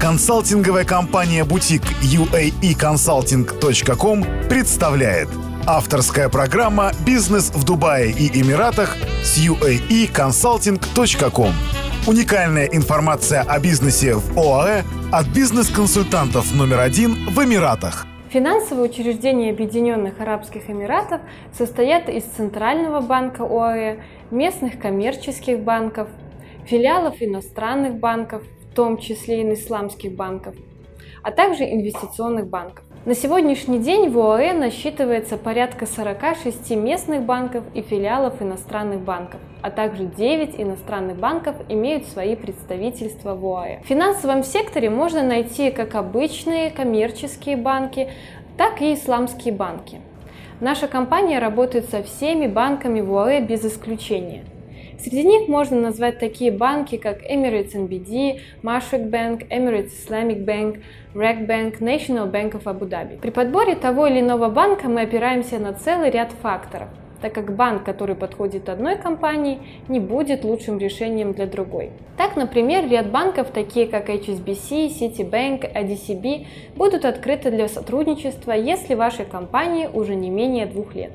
Консалтинговая компания «Бутик» uaeconsulting.com представляет Авторская программа «Бизнес в Дубае и Эмиратах» с uaeconsulting.com Уникальная информация о бизнесе в ОАЭ от бизнес-консультантов номер один в Эмиратах. Финансовые учреждения Объединенных Арабских Эмиратов состоят из Центрального банка ОАЭ, местных коммерческих банков, филиалов иностранных банков, в том числе и исламских банков, а также инвестиционных банков. На сегодняшний день в ОАЭ насчитывается порядка 46 местных банков и филиалов иностранных банков, а также 9 иностранных банков имеют свои представительства в ОАЭ. В финансовом секторе можно найти как обычные коммерческие банки, так и исламские банки. Наша компания работает со всеми банками в ОАЭ без исключения – Среди них можно назвать такие банки, как Emirates NBD, Mashreq Bank, Emirates Islamic Bank, REC Bank, National Bank of Abu Dhabi. При подборе того или иного банка мы опираемся на целый ряд факторов, так как банк, который подходит одной компании, не будет лучшим решением для другой. Так, например, ряд банков, такие как HSBC, Citibank, ADCB, будут открыты для сотрудничества, если вашей компании уже не менее двух лет.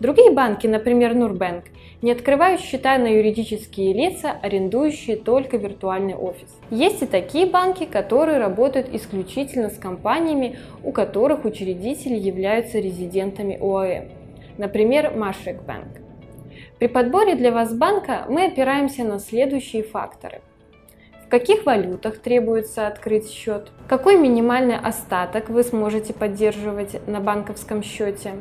Другие банки, например, Нурбанк, не открывают счета на юридические лица, арендующие только виртуальный офис. Есть и такие банки, которые работают исключительно с компаниями, у которых учредители являются резидентами ОАЭ. Например, Машек Банк. При подборе для вас банка мы опираемся на следующие факторы. В каких валютах требуется открыть счет? Какой минимальный остаток вы сможете поддерживать на банковском счете?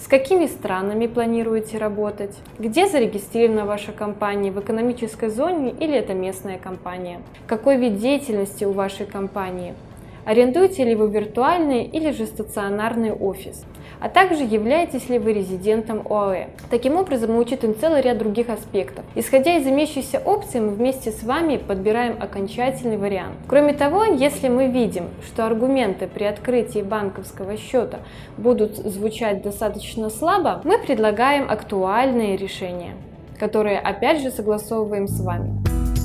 С какими странами планируете работать? Где зарегистрирована ваша компания? В экономической зоне или это местная компания? Какой вид деятельности у вашей компании? Арендуете ли вы виртуальный или же стационарный офис? а также являетесь ли вы резидентом ОАЭ. Таким образом, мы учитываем целый ряд других аспектов. Исходя из имеющихся опций, мы вместе с вами подбираем окончательный вариант. Кроме того, если мы видим, что аргументы при открытии банковского счета будут звучать достаточно слабо, мы предлагаем актуальные решения, которые опять же согласовываем с вами.